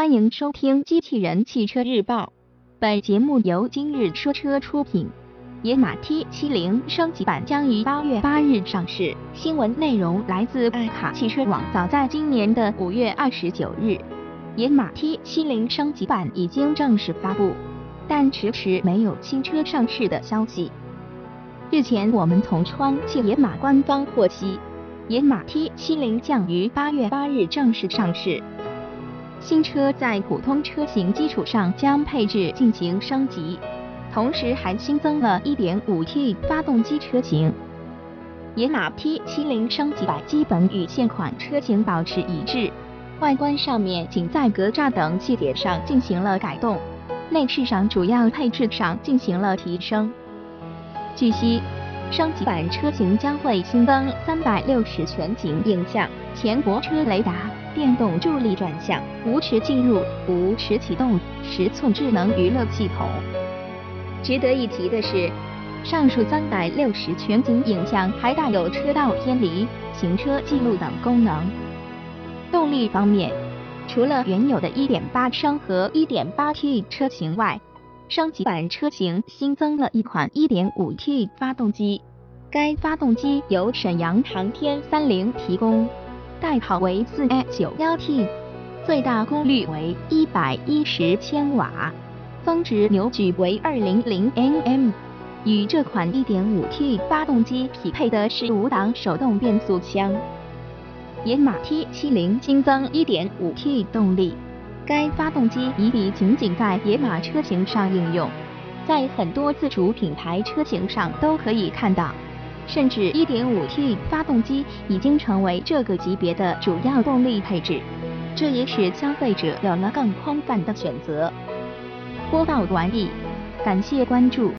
欢迎收听《机器人汽车日报》，本节目由今日说车出品。野马 T70 升级版将于八月八日上市。新闻内容来自爱卡汽车网。早在今年的五月二十九日，野马 T70 升级版已经正式发布，但迟迟没有新车上市的消息。日前，我们从川汽野马官方获悉，野马 T70 将于八月八日正式上市。新车在普通车型基础上将配置进行升级，同时还新增了 1.5T 发动机车型。野马 T70 升级版基本与现款车型保持一致，外观上面仅在格栅等细节上进行了改动，内饰上主要配置上进行了提升。据悉，升级版车型将会新增360全景影像、前泊车雷达。电动助力转向、无齿进入、无齿启动、十寸智能娱乐系统。值得一提的是，上述三百六十全景影像还带有车道偏离、行车记录等功能。动力方面，除了原有的1.8升和 1.8T 车型外，升级版车型新增了一款 1.5T 发动机，该发动机由沈阳航天三菱提供。代号为四 A 九幺 T，最大功率为一百一十千瓦，峰值扭矩为二零零 Nm。与这款一点五 T 发动机匹配的是五档手动变速箱。野马 T 七零新增一点五 T 动力，该发动机已比仅仅在野马车型上应用，在很多自主品牌车型上都可以看到。甚至 1.5T 发动机已经成为这个级别的主要动力配置，这也使消费者有了更宽泛的选择。播报完毕，感谢关注。